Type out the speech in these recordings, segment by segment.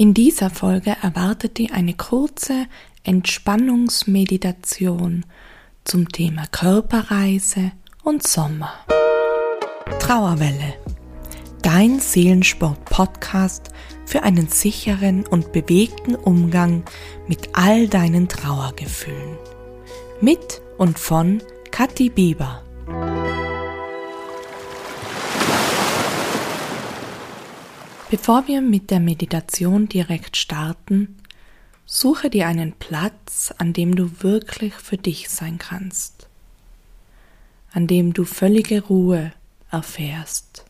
In dieser Folge erwartet dir eine kurze Entspannungsmeditation zum Thema Körperreise und Sommer. Trauerwelle, dein Seelensport-Podcast für einen sicheren und bewegten Umgang mit all deinen Trauergefühlen. Mit und von Kathi Bieber. Bevor wir mit der Meditation direkt starten, suche dir einen Platz, an dem du wirklich für dich sein kannst, an dem du völlige Ruhe erfährst.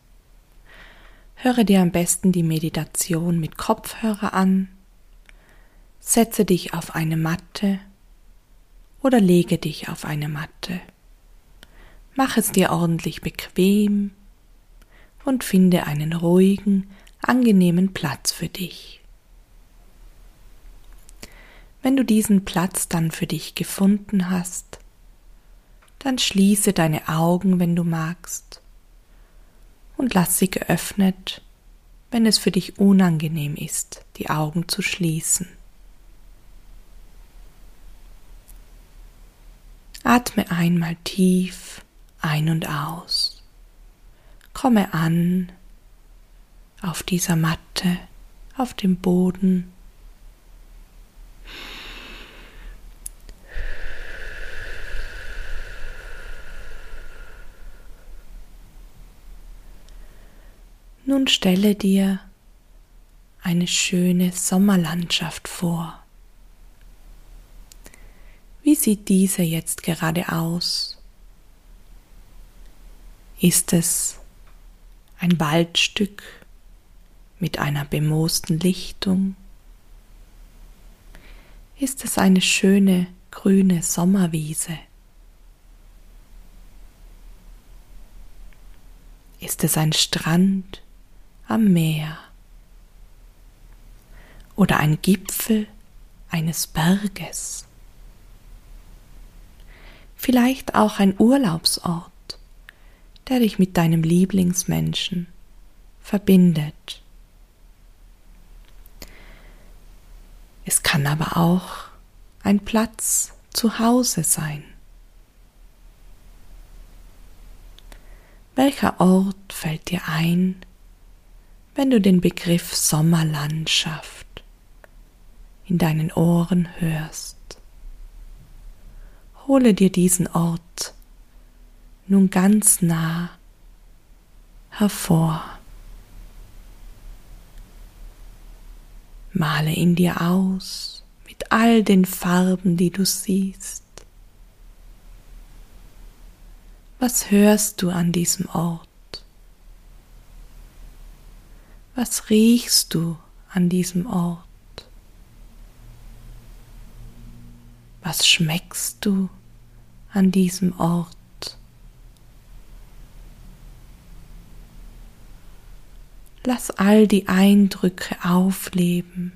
Höre dir am besten die Meditation mit Kopfhörer an, setze dich auf eine Matte oder lege dich auf eine Matte. Mach es dir ordentlich bequem und finde einen ruhigen, angenehmen Platz für dich. Wenn du diesen Platz dann für dich gefunden hast, dann schließe deine Augen, wenn du magst, und lass sie geöffnet, wenn es für dich unangenehm ist, die Augen zu schließen. Atme einmal tief ein und aus. Komme an auf dieser Matte, auf dem Boden. Nun stelle dir eine schöne Sommerlandschaft vor. Wie sieht diese jetzt gerade aus? Ist es ein Waldstück mit einer bemoosten Lichtung? Ist es eine schöne grüne Sommerwiese? Ist es ein Strand am Meer? Oder ein Gipfel eines Berges? Vielleicht auch ein Urlaubsort, der dich mit deinem Lieblingsmenschen verbindet. Es kann aber auch ein Platz zu Hause sein. Welcher Ort fällt dir ein, wenn du den Begriff Sommerlandschaft in deinen Ohren hörst? Hole dir diesen Ort nun ganz nah hervor. Male ihn dir aus mit all den Farben, die du siehst. Was hörst du an diesem Ort? Was riechst du an diesem Ort? Was schmeckst du an diesem Ort? Lass all die Eindrücke aufleben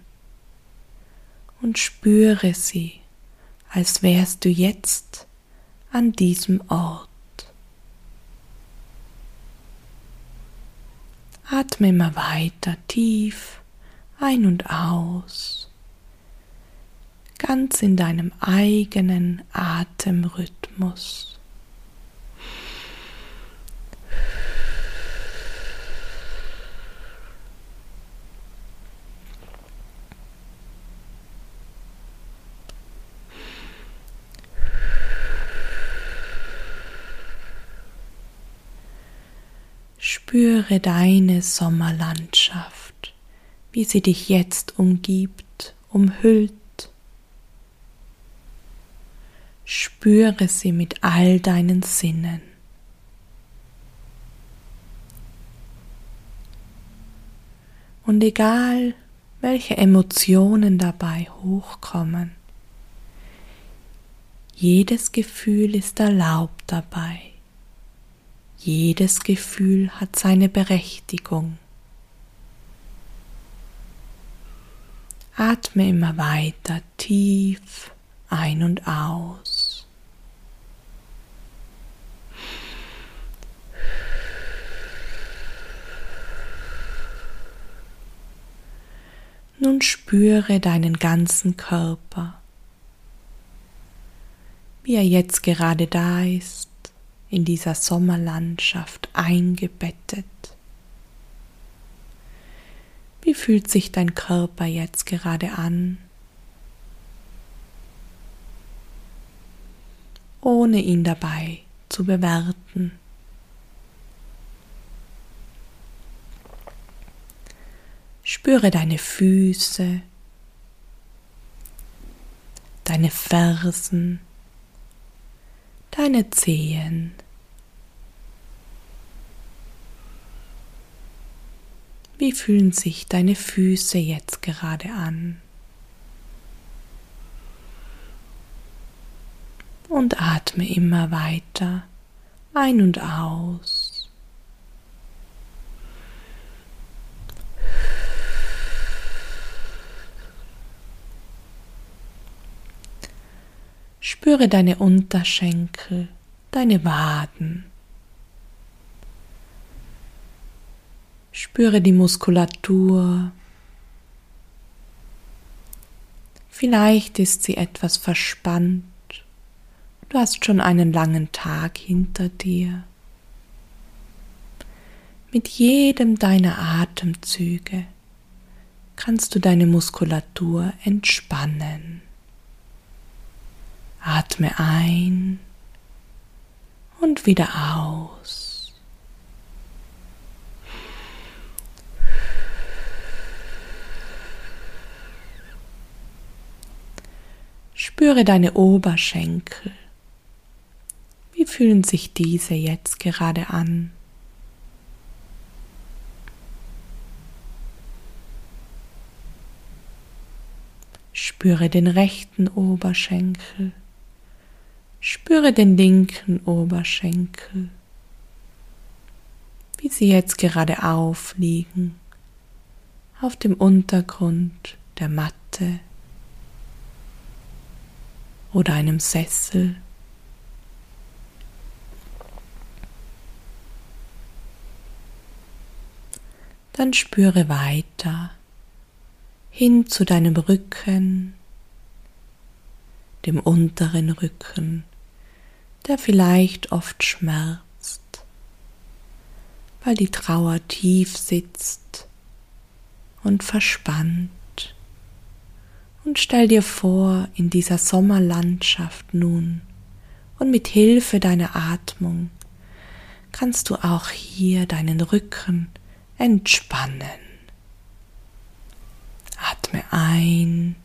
und spüre sie, als wärst du jetzt an diesem Ort. Atme immer weiter tief ein und aus, ganz in deinem eigenen Atemrhythmus. Spüre deine Sommerlandschaft, wie sie dich jetzt umgibt, umhüllt. Spüre sie mit all deinen Sinnen. Und egal, welche Emotionen dabei hochkommen, jedes Gefühl ist erlaubt dabei. Jedes Gefühl hat seine Berechtigung. Atme immer weiter tief ein und aus. Nun spüre deinen ganzen Körper, wie er jetzt gerade da ist, in dieser Sommerlandschaft eingebettet. Wie fühlt sich dein Körper jetzt gerade an? Ohne ihn dabei zu bewerten. Spüre deine Füße, deine Fersen, deine Zehen. Wie fühlen sich deine Füße jetzt gerade an? Und atme immer weiter ein und aus. Spüre deine Unterschenkel, deine Waden. Spüre die Muskulatur. Vielleicht ist sie etwas verspannt. Du hast schon einen langen Tag hinter dir. Mit jedem deiner Atemzüge kannst du deine Muskulatur entspannen. Atme ein und wieder aus. Spüre deine Oberschenkel. Wie fühlen sich diese jetzt gerade an? Spüre den rechten Oberschenkel. Spüre den linken Oberschenkel, wie sie jetzt gerade aufliegen auf dem Untergrund der Matte oder einem Sessel. Dann spüre weiter hin zu deinem Rücken, dem unteren Rücken, der vielleicht oft schmerzt, weil die Trauer tief sitzt und verspannt. Und stell dir vor, in dieser Sommerlandschaft nun und mit Hilfe deiner Atmung kannst du auch hier deinen Rücken entspannen. Atme ein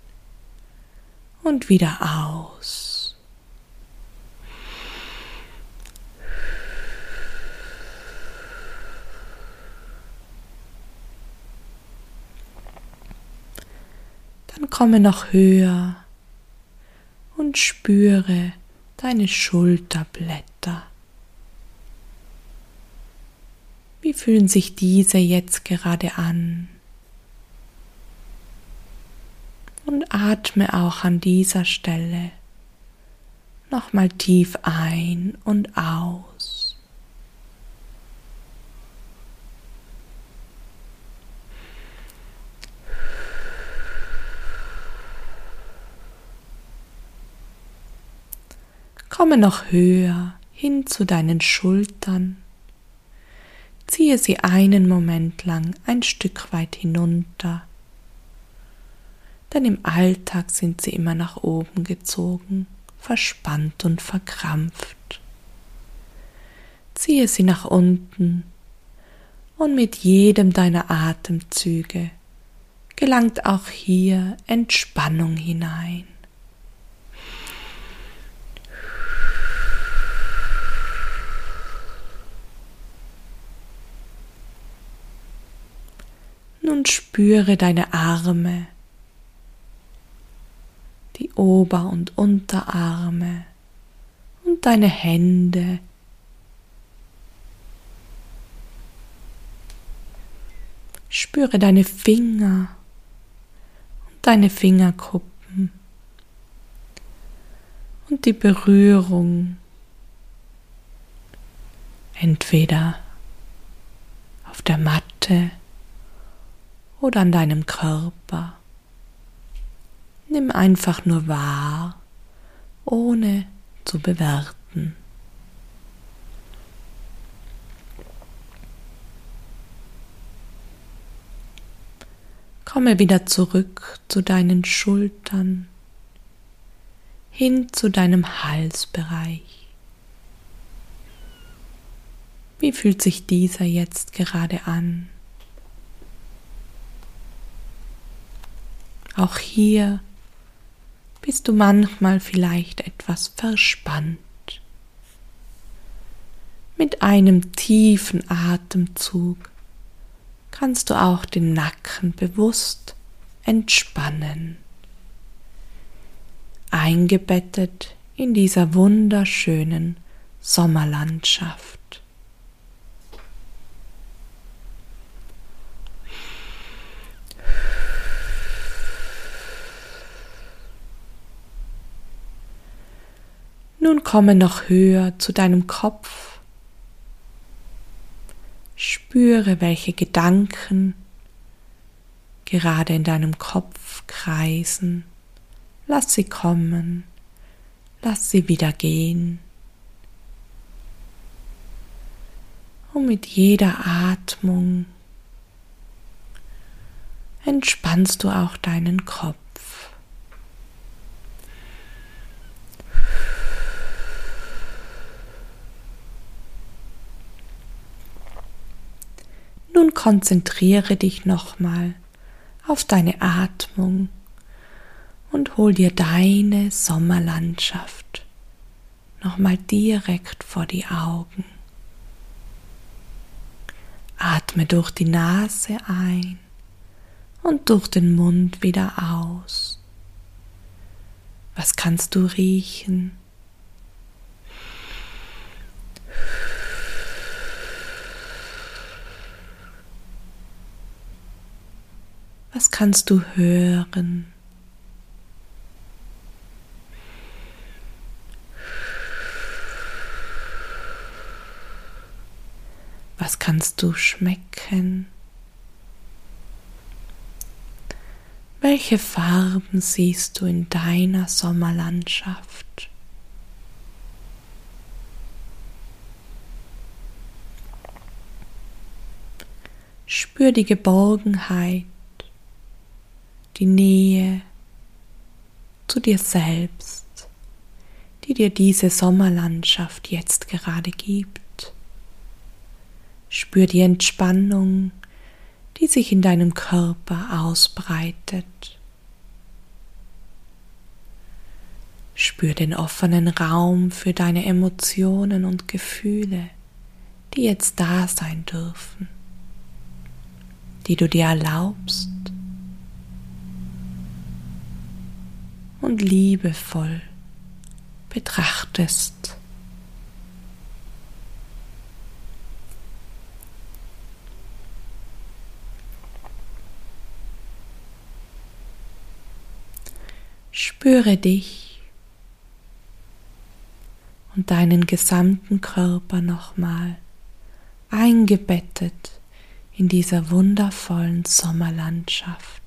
und wieder aus. Dann komme noch höher und spüre deine Schulterblätter. Wie fühlen sich diese jetzt gerade an? Und atme auch an dieser Stelle nochmal tief ein und aus. Komme noch höher hin zu deinen Schultern. Ziehe sie einen Moment lang ein Stück weit hinunter, denn im Alltag sind sie immer nach oben gezogen, verspannt und verkrampft. Ziehe sie nach unten und mit jedem deiner Atemzüge gelangt auch hier Entspannung hinein. Nun spüre deine Arme, die Ober- und Unterarme und deine Hände. Spüre deine Finger und deine Fingerkuppen und die Berührung entweder auf der Matte oder an deinem Körper. Nimm einfach nur wahr, ohne zu bewerten. Komme wieder zurück zu deinen Schultern, hin zu deinem Halsbereich. Wie fühlt sich dieser jetzt gerade an? Auch hier bist du manchmal vielleicht etwas verspannt. Mit einem tiefen Atemzug kannst du auch den Nacken bewusst entspannen, eingebettet in dieser wunderschönen Sommerlandschaft. Nun komme noch höher zu deinem Kopf. Spüre, welche Gedanken gerade in deinem Kopf kreisen. Lass sie kommen, lass sie wieder gehen. Und mit jeder Atmung entspannst du auch deinen Kopf. Nun konzentriere dich nochmal auf deine Atmung und hol dir deine Sommerlandschaft nochmal direkt vor die Augen. Atme durch die Nase ein und durch den Mund wieder aus. Was kannst du riechen? Was kannst du hören? Was kannst du schmecken? Welche Farben siehst du in deiner Sommerlandschaft? Spür die Geborgenheit die Nähe zu dir selbst, die dir diese Sommerlandschaft jetzt gerade gibt. Spür die Entspannung, die sich in deinem Körper ausbreitet. Spür den offenen Raum für deine Emotionen und Gefühle, die jetzt da sein dürfen, die du dir erlaubst und liebevoll betrachtest. Spüre dich und deinen gesamten Körper nochmal eingebettet in dieser wundervollen Sommerlandschaft.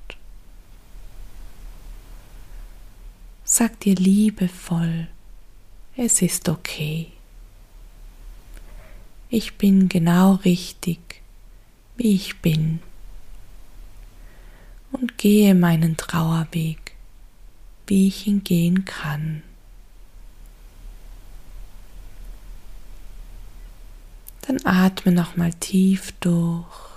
Sag dir liebevoll, es ist okay. Ich bin genau richtig, wie ich bin. Und gehe meinen Trauerweg, wie ich ihn gehen kann. Dann atme nochmal tief durch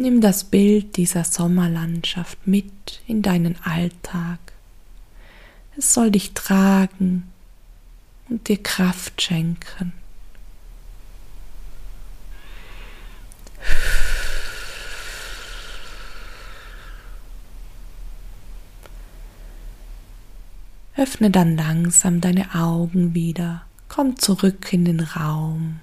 Nimm das Bild dieser Sommerlandschaft mit in deinen Alltag. Es soll dich tragen und dir Kraft schenken. Öffne dann langsam deine Augen wieder, komm zurück in den Raum.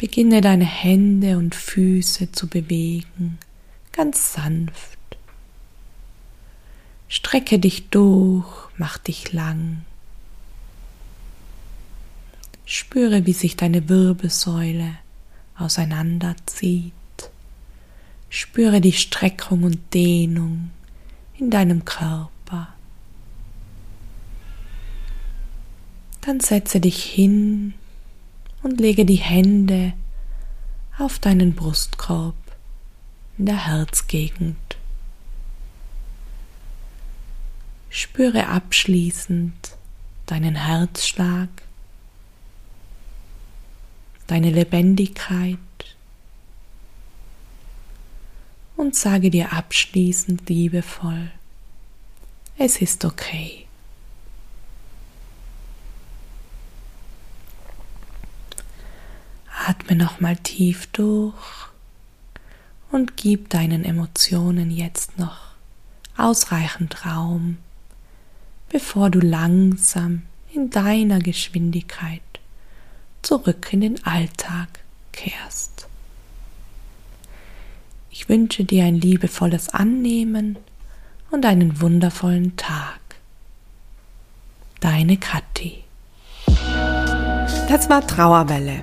Beginne deine Hände und Füße zu bewegen, ganz sanft. Strecke dich durch, mach dich lang. Spüre, wie sich deine Wirbelsäule auseinanderzieht. Spüre die Streckung und Dehnung in deinem Körper. Dann setze dich hin und lege die Hände auf deinen Brustkorb in der Herzgegend. Spüre abschließend deinen Herzschlag, deine Lebendigkeit und sage dir abschließend liebevoll, es ist okay. Atme nochmal tief durch und gib deinen Emotionen jetzt noch ausreichend Raum, bevor du langsam in deiner Geschwindigkeit zurück in den Alltag kehrst. Ich wünsche dir ein liebevolles Annehmen und einen wundervollen Tag. Deine Kathi. Das war Trauerwelle